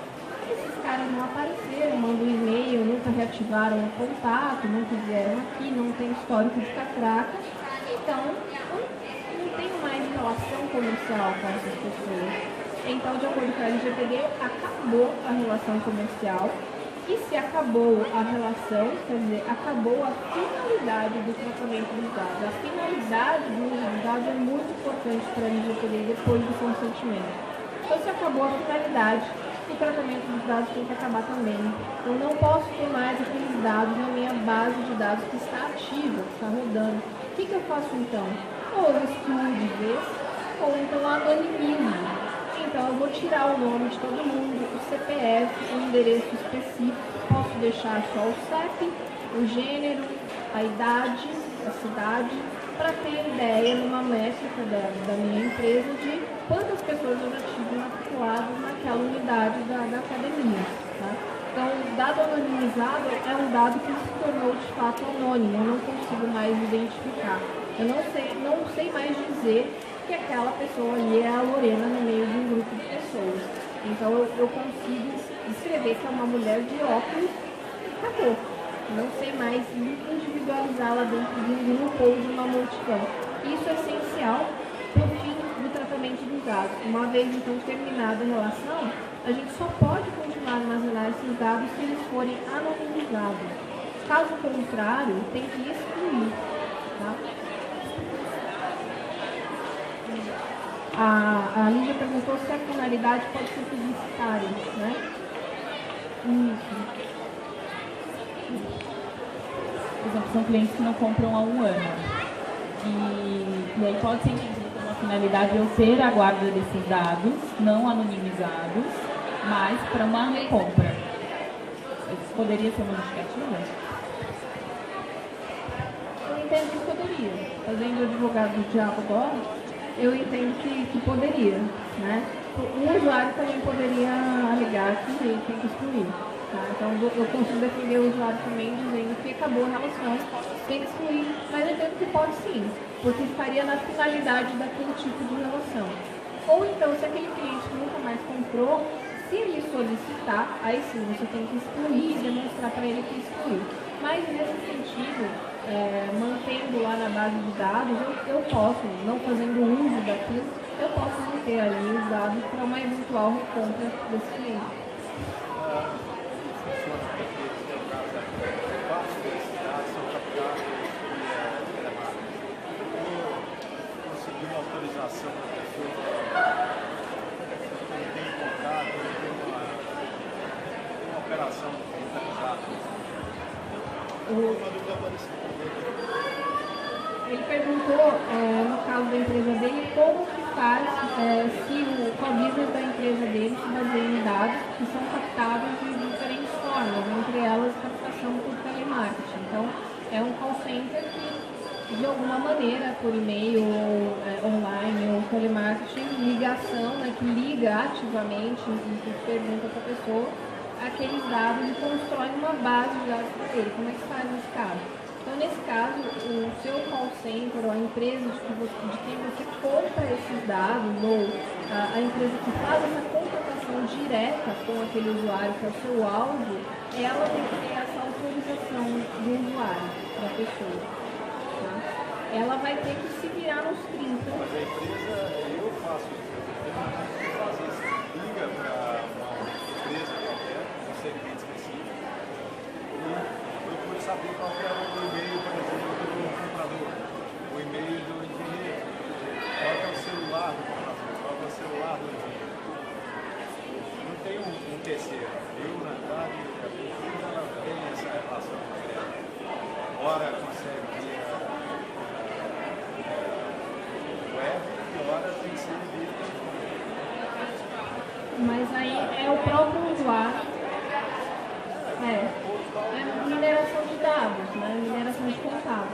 Esses caras não apareceram, mandam e-mail, nunca reativaram o contato, nunca vieram aqui, não tem histórico de catraca. Então, eu não tenho mais relação comercial com essas pessoas. Então, de acordo com a LGPD, acabou a relação comercial e se acabou a relação, quer dizer, acabou a finalidade do tratamento dos dados. A finalidade do uso dos dados é muito importante para a LGPD depois do consentimento. Então, se acabou a finalidade, tratamento dos dados tem que acabar também. Eu não posso ter mais aqueles dados na minha base de dados que está ativa, que está rodando. O que, que eu faço então? Ou eu excluo de vez, ou então anonimizo então eu vou tirar o nome de todo mundo, o CPF, o endereço específico, posso deixar só o CEP, o gênero, a idade, a cidade, para ter ideia numa métrica da, da minha empresa de quantas pessoas eu já tive matriculadas naquela unidade da, da academia. Tá? Então, o dado anonimizado é um dado que se tornou de fato anônimo, eu não consigo mais identificar. Eu não sei, não sei mais dizer que aquela pessoa ali é a Lorena no meio de um grupo de pessoas. Então eu, eu consigo escrever que é uma mulher de óculos e acabou. Não sei mais individualizá-la dentro de um grupo ou de uma multidão. Isso é essencial para o fim do tratamento dos dados. Uma vez então terminada a relação, a gente só pode continuar a armazenar esses dados se eles forem anonimizados. Caso contrário, tem que excluir. Tá? A, a perguntou se a finalidade pode ser publicitária, né? Isso. Por exemplo, são clientes que não compram há um ano. E, e aí pode ser entendido como uma finalidade eu ter a guarda desses dados, não anonimizados, mas para uma recompra. Isso poderia ser uma justificativa? Eu entendo que poderia. Fazendo advogado do diabo agora, eu entendo que, que poderia. Né? O usuário também poderia alegar que tem que excluir. Tá? Então eu consigo defender o usuário também dizendo que acabou a relação, tem que excluir, mas entendo que pode sim, porque estaria na finalidade daquele tipo de relação. Ou então, se aquele cliente nunca mais comprou, se ele solicitar, aí sim você tem que excluir e demonstrar para ele que excluiu. Mas nesse sentido, é, mantendo lá na base de dados, eu, eu posso, não fazendo uso daquilo, eu posso manter ali os dados para uma eventual recompra desse cliente. autorização da pessoa não tem contrato, não tem uma, uma operação centralizada. Ele perguntou, é, no caso da empresa dele, como que faz é, se o, qual da empresa dele se baseia em dados que são captados de diferentes formas, entre elas captação por telemarketing. Então, é um call center que de alguma maneira, por e-mail ou é, online ou telemarketing, ligação, né, que liga ativamente e que pergunta para a pessoa aqueles dados e constrói uma base de dados para ele. Como é que faz nesse caso? Então, nesse caso, o seu call center ou a empresa de, você, de quem você compra esses dados ou a, a empresa que faz essa contratação direta com aquele usuário que é o seu alvo, ela tem que ter essa autorização do usuário para a pessoa ela vai ter que se virar nos 30. Mas a empresa, eu faço isso. Eu faço isso. Liga para uma empresa qualquer, um segmento específico, e procure saber qual é o e-mail, por exemplo, do comprador, o e-mail do engenheiro, qual é o celular do comprador, qual é o celular do engenheiro. Não tem um, um terceiro. Eu, na verdade, a pesquisa ela tem essa relação direta. Ora, consegue Mas aí é o próprio usuário. É. É mineração de dados, né? Mineração de contato.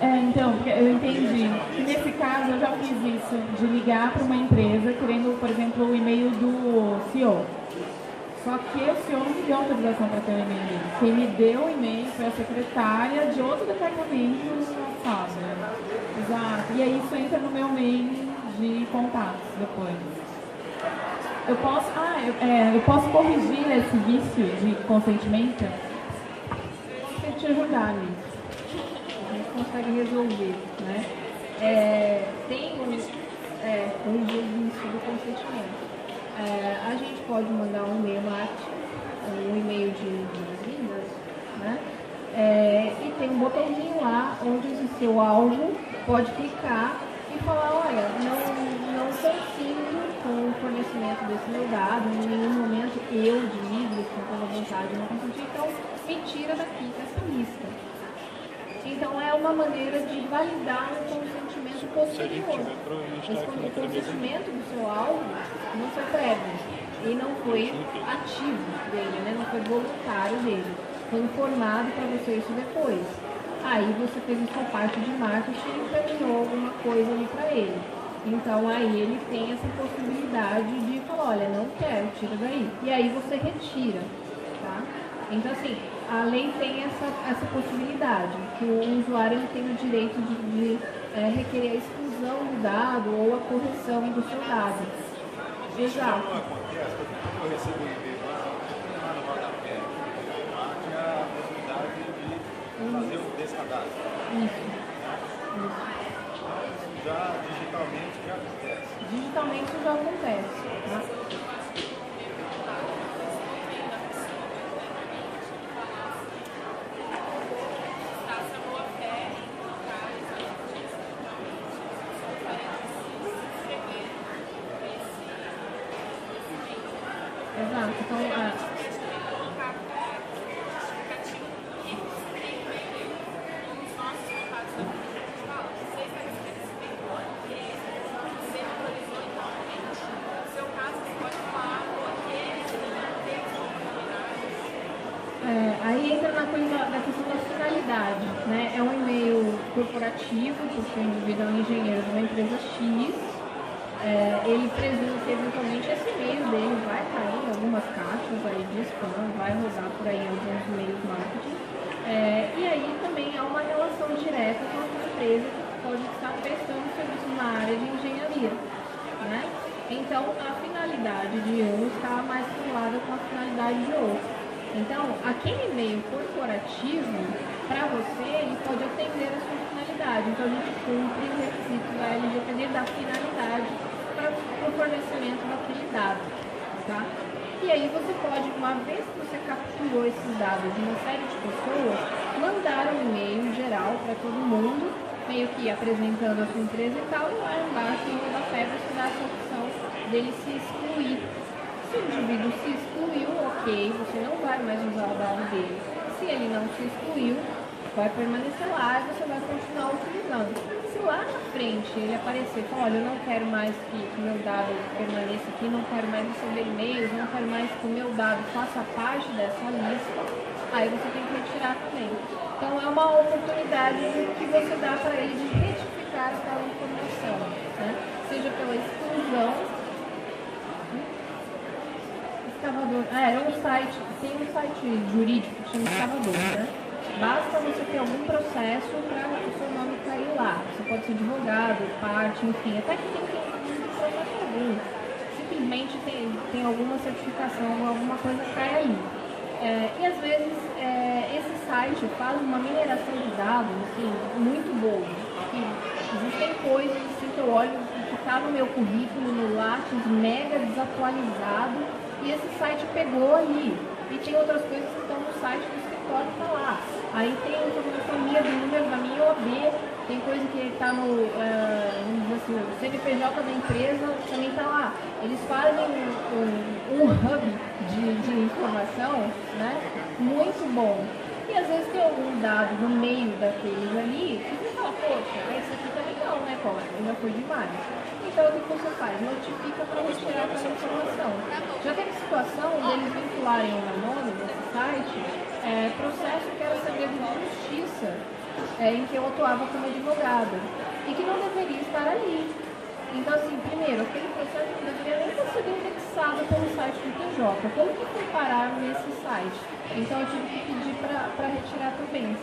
É, então, eu entendi. Nesse caso, eu já fiz isso, de ligar para uma empresa querendo, por exemplo, o e-mail do CEO. Só que o CEO não me deu autorização para ter o e-mail dele. Quem me deu o e-mail foi a secretária de outro departamento, sabe? Exato. E aí isso entra no meu mail de contatos depois. Eu posso, ah, eu, é, eu posso corrigir esse vício de consentimento? Posso te ajudar nisso. Consegue resolver, né? É, tem um, é, um vício do consentimento. É, a gente pode mandar um e-mail um e-mail de, vendas, né? É, e tem um botãozinho lá onde o seu alvo pode clicar e falar, olha, não, não consigo com o fornecimento desse meu dado, em nenhum momento eu, de livre, com toda vontade, não consegui, então me tira daqui dessa lista. Então é uma maneira de validar um consentimento posterior. Esse consentimento do seu alvo não foi prévio e não foi ativo dele, né? não foi voluntário dele. Foi informado para você isso depois. Aí você fez a sua parte de marketing e terminou alguma coisa ali para ele. Então aí ele tem essa possibilidade de falar, olha, não quero, tira daí. E aí você retira, tá? Então assim, a lei tem essa, essa possibilidade, que o usuário ele tem o direito de, de é, requerer a exclusão do dado ou a correção do seu dado. Exato. Isso não acontece, eu recebo um e-mail lá no rodapé, a possibilidade de fazer o descadastro. Isso. Isso. Já digitalmente já acontece. Digitalmente já acontece. Tá? Corporativo, porque o indivíduo é um engenheiro de uma empresa X, é, ele presume que eventualmente esse e-mail dele vai cair em algumas caixas aí de spam, vai rodar por aí em alguns e-mails marketing. É, e aí também há uma relação direta com a empresa que pode estar prestando serviços na área de engenharia. Né? Então a finalidade de um está mais colada com a finalidade de outro. Então, aquele e-mail corporativo, para você, ele pode atender a sua finalidade. Então, a gente cumpre os requisitos da LGPD da finalidade para o fornecimento daquele dado. Tá? E aí você pode, uma vez que você capturou esses dados de uma série de pessoas, mandar um e-mail geral para todo mundo, meio que apresentando a sua empresa e tal, e lá embaixo no rodapé você dá essa opção dele se excluir se o indivíduo se excluiu, ok, você não vai mais usar o dado dele. Se ele não se excluiu, vai permanecer lá e você vai continuar utilizando. Se lá na frente ele aparecer e falar, olha, eu não quero mais que o meu dado permaneça aqui, não quero mais receber e-mails, não quero mais que o meu dado faça parte dessa lista, aí você tem que também. Então é uma oportunidade que você dá para ele de retificar aquela informação, né? seja pela exclusão Escavador. Ah, era um site, tem um site jurídico que chama Escavador, né? Basta você ter algum processo para o seu nome cair lá. Você pode ser advogado, parte, enfim, até que tem que processo algum. Simplesmente tem, tem alguma certificação, alguma coisa cai ali. É, e às vezes é, esse site faz uma mineração de dados assim, muito boa. existem coisas assim, que eu olho que está no meu currículo, no Lattes, mega desatualizado e esse site pegou ali. E tem outras coisas que estão no site do escritório que está lá. Aí tem informação minha do número da minha OAB, tem coisa que está no, uh, assim, da empresa, também está lá. Eles fazem um, um, um hub de, de informação né, muito bom. E às vezes tem algum dado no meio daqueles ali que você fala, poxa, esse aqui também não, né, Costa? Já foi demais. Então, o que você faz? Notifica para retirar aquela informação. Já teve situação deles vincularem o meu nome nesse site, é, processo que era segredo de justiça, é, em que eu atuava como advogada, e que não deveria estar ali. Então, assim, primeiro, aquele processo não deveria nem ter sido indexado pelo site do TJ. Como que foi parar nesse site? Então, eu tive que pedir para retirar também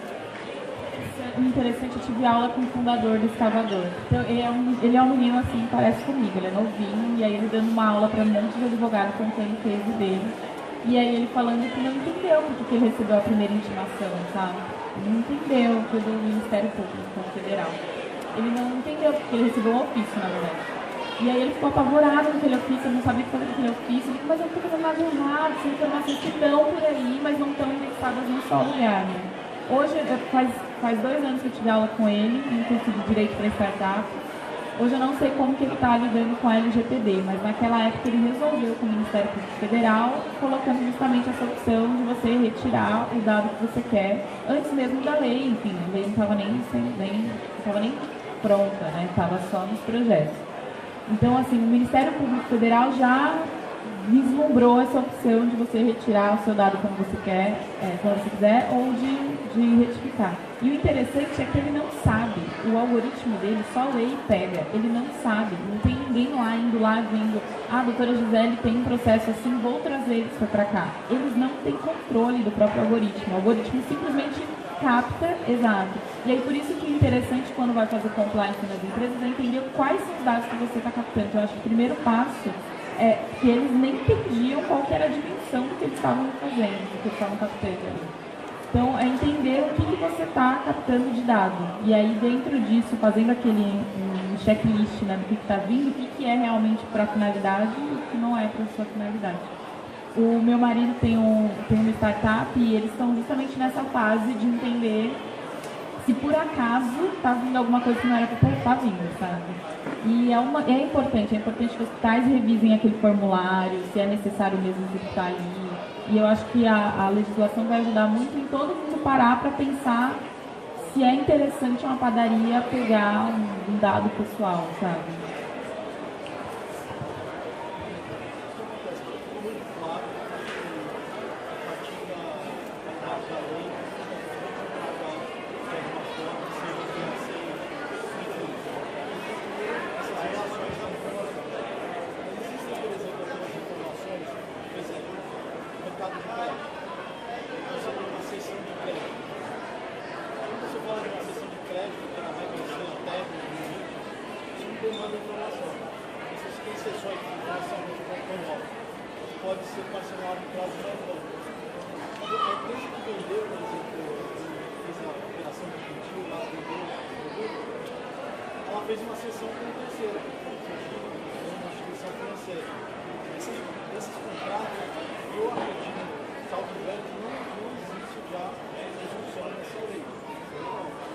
interessante, eu tive aula com o fundador do Escavador. Então, ele é, um, ele é um menino assim, parece comigo, ele é novinho, e aí ele dando uma aula para um monte de advogados contando o case dele. E aí ele falando que não entendeu porque ele recebeu a primeira intimação, sabe? Ele não entendeu, foi do Ministério Público Federal. Ele não entendeu porque ele recebeu um ofício, na verdade. E aí ele ficou apavorado com aquele ofício, não sabia o que fazer com aquele ofício. Ele mas eu estou fazendo nada errado, são informações que estão por aí, mas não estão indexadas no seu lugar. Né? Hoje, faz, faz dois anos que eu tive aula com ele, em curso de Direito para Startup. Hoje eu não sei como que ele está lidando com a LGPD, mas naquela época ele resolveu com o Ministério Público Federal, colocando justamente essa opção de você retirar o dado que você quer, antes mesmo da lei, enfim, a lei não estava nem, nem, nem pronta, né? Estava só nos projetos. Então, assim, o Ministério Público Federal já vislumbrou essa opção de você retirar o seu dado quando você quer, é, quando você quiser, ou de, de retificar. E o interessante é que ele não sabe, o algoritmo dele só lê e pega, ele não sabe, não tem ninguém lá indo lá vendo, ah, doutora Gisele tem um processo assim, vou trazer isso para cá. Eles não têm controle do próprio algoritmo, o algoritmo simplesmente capta, exato. E aí por isso que é interessante quando vai fazer compliance nas empresas é entender quais são os dados que você está captando. Eu acho que o primeiro passo é, que eles nem entendiam qual era a dimensão do que eles estavam fazendo, do que eles estavam captando. Então, é entender o que, que você está captando de dado. E aí, dentro disso, fazendo aquele um checklist né, do que está vindo, o que, que é realmente para a finalidade e o que não é para a sua finalidade. O meu marido tem, um, tem uma startup e eles estão justamente nessa fase de entender se por acaso está vindo alguma coisa que não era para estar tá vindo, sabe? E é, uma, é importante, é importante que os hospitais revisem aquele formulário, se é necessário mesmo que está ali. E eu acho que a, a legislação vai ajudar muito em todo mundo parar para pensar se é interessante uma padaria pegar um, um dado pessoal, sabe? demanda informação. Essas concessões que já são muito automóvel pode ser parcelado em prazo mais longo. A empresa que vendeu, por exemplo, fez a operação de cultivo lá, vendeu, ela fez uma sessão com o terceiro, uma instituição financeira. Esses, esses contratos, eu acredito, salvo grande, não, não existe já presunção nessa lei. Não.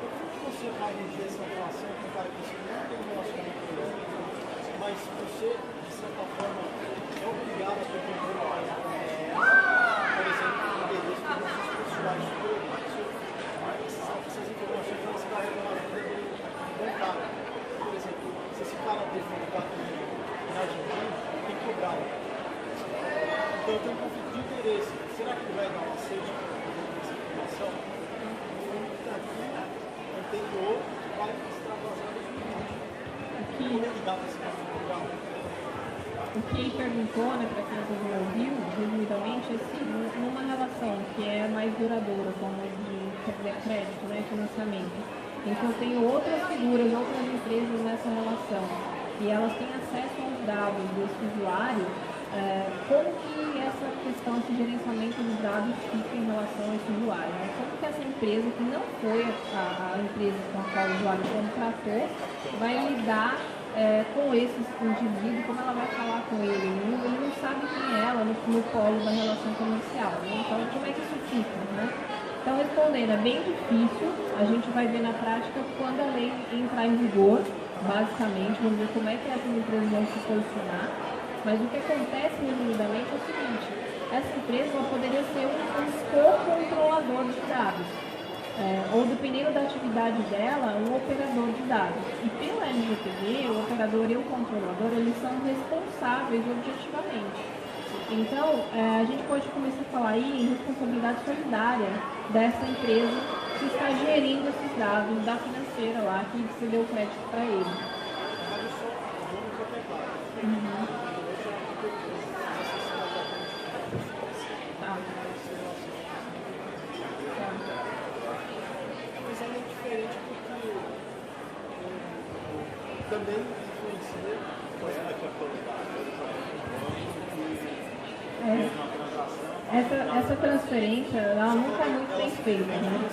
Então, como que você vai reger essa relação com um cara que você não tem relacionamento com ele, mas você, de certa forma, é obrigado a ter controle mais por exemplo, endereço de nossos pessoais sobre isso. Essas informações elas carregam na vida do bancário. Por exemplo, se esse cara teve um gato na Argentina, tem que cobrá-lo. Então eu tenho um conflito de interesse. Será que vai dar uma sede para essa informação? Então, anterior, vai extravasar os limites. Como esse? O que ele perguntou, né, para quem não ouviu, resumidamente, é se numa relação que é mais duradoura, como de crédito, né, financiamento, que eu tenho outras figuras, outras empresas nessa relação, e elas têm acesso aos dados desse usuário, é, como que essa questão, esse gerenciamento dos dados fica em relação a esse usuário? Né? Como que essa empresa, que não foi a, a empresa com a qual o usuário contratou, vai lidar é, com esse indivíduo, como ela vai falar com ele, ele não, ele não sabe quem é ela no, no polo da relação comercial. Né? Então, como é que isso fica? Né? Então, respondendo, é bem difícil, a gente vai ver na prática quando a lei entrar em vigor, basicamente, vamos ver como é que essas empresas vão se posicionar. Mas o que acontece resumidamente é o seguinte, essa empresa poderia ser um, co-controlador de dados é, ou dependendo da atividade dela, um operador de dados. E pela LGPD, o operador e o controlador, eles são responsáveis objetivamente. Então, é, a gente pode começar a falar aí em responsabilidade solidária dessa empresa que está gerindo esses dados da financeira lá, que você deu crédito para ele. Uhum. Tá. Mas aí é diferente porque eh, também influencia ela que É, essa, essa transferência, ela nunca é né?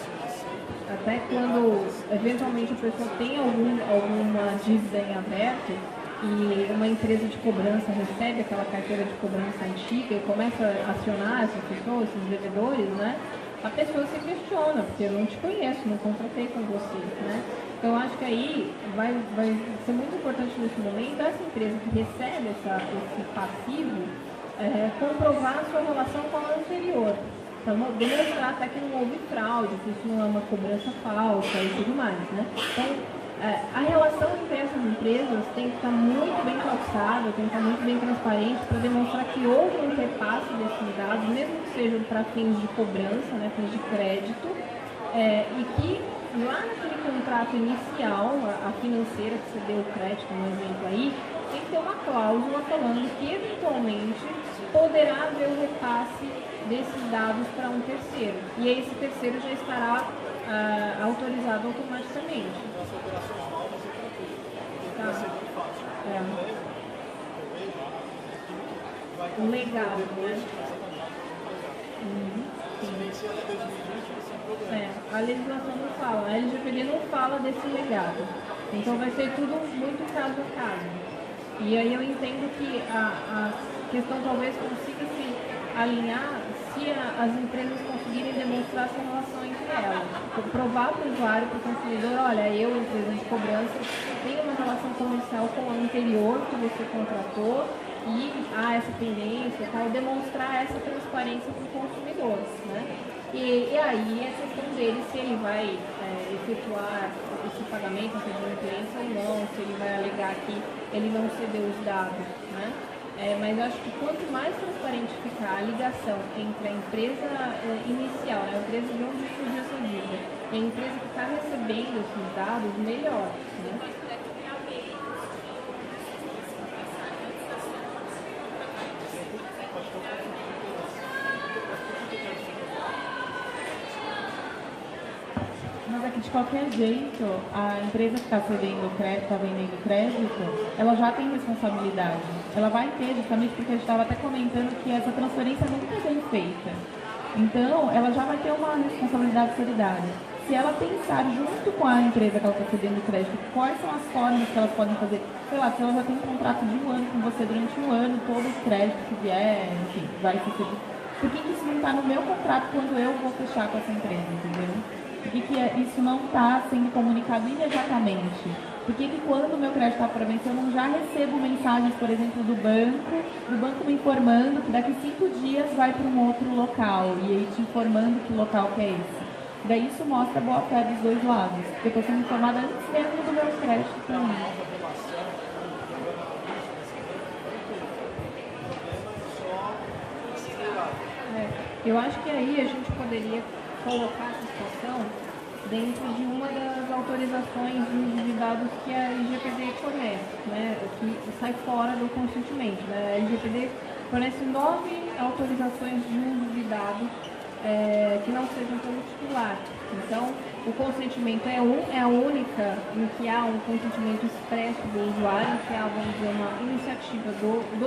Até quando, eventualmente, a pessoa tem algum, alguma dívida em aberto e uma empresa de cobrança recebe aquela carteira de cobrança antiga e começa a acionar essas pessoas, esses devedores, né? A pessoa se questiona, porque eu não te conheço, não contratei com você, né? Então, acho que aí vai, vai ser muito importante nesse momento essa empresa que recebe essa, esse passivo é, comprovar a sua relação com a anterior. Então, demonstrar até que não houve fraude, que isso não é uma cobrança falsa e tudo mais, né? Então, é, a relação entre essas empresas tem que estar muito bem calçada, tem que estar muito bem transparente para demonstrar que houve um repasse desses dados, mesmo que sejam para fins de cobrança, né, fins de crédito, é, e que lá naquele contrato inicial, a, financeira que você deu o crédito, no exemplo aí, tem que ter uma cláusula falando que eventualmente poderá haver o repasse desses dados para um terceiro. E esse terceiro já estará ah, autorizado automaticamente. Tá. É. Um legado, né? um. Uhum, Se sim. vencer até 2020, sem problema. É, a legislação não fala, a LGPD não fala desse legado. Então vai ser tudo muito caso a caso. E aí eu entendo que a, a questão talvez consiga se alinhar se a- as empresas conseguirem demonstrar essa relação entre elas. Provar para o usuário, para o consumidor, olha, eu, empresa de cobrança, tenho uma relação comercial com a anterior que você contratou e há essa pendência e tal, demonstrar essa transparência para o consumidor. Né? E, e aí é questão dele se ele vai é, efetuar esse pagamento, essa adimplência ou não, se ele vai alegar que ele não cedeu os dados. Né? É, mas eu acho que quanto mais transparente ficar a ligação entre a empresa é, inicial, né, a empresa de onde surgiu essa dívida, e a empresa que está recebendo esses dados, melhor. Né? De qualquer jeito, a empresa que está crédito, está vendendo crédito, ela já tem responsabilidade. Ela vai ter, justamente porque a gente estava até comentando que essa transferência nunca é bem feita. Então, ela já vai ter uma responsabilidade solidária. Se ela pensar junto com a empresa que ela está cedendo crédito, quais são as formas que elas podem fazer, sei lá, se ela já tem um contrato de um ano com você durante um ano, todo o crédito que vier, enfim, vai ser. Por que isso não está no meu contrato quando eu vou fechar com essa empresa, entendeu? Por que, é, isso não está sendo comunicado imediatamente? Por que, que quando o meu crédito está para vencer, eu não já recebo mensagens, por exemplo, do banco, do banco me informando que daqui cinco dias vai para um outro local, e aí te informando que local que é esse? Daí isso mostra a boa fé dos dois lados, porque eu estou sendo informada antes mesmo do meu crédito também. É, eu acho que aí a gente poderia colocar essa situação dentro de uma das autorizações de dados que a LGPD fornece, né, que sai fora do consentimento. Né? A LGPD fornece nove autorizações de uso de dados é, que não sejam pelo titular. Então, o consentimento é, um, é a única em que há um consentimento expresso do usuário, que há, vamos dizer, uma iniciativa do, do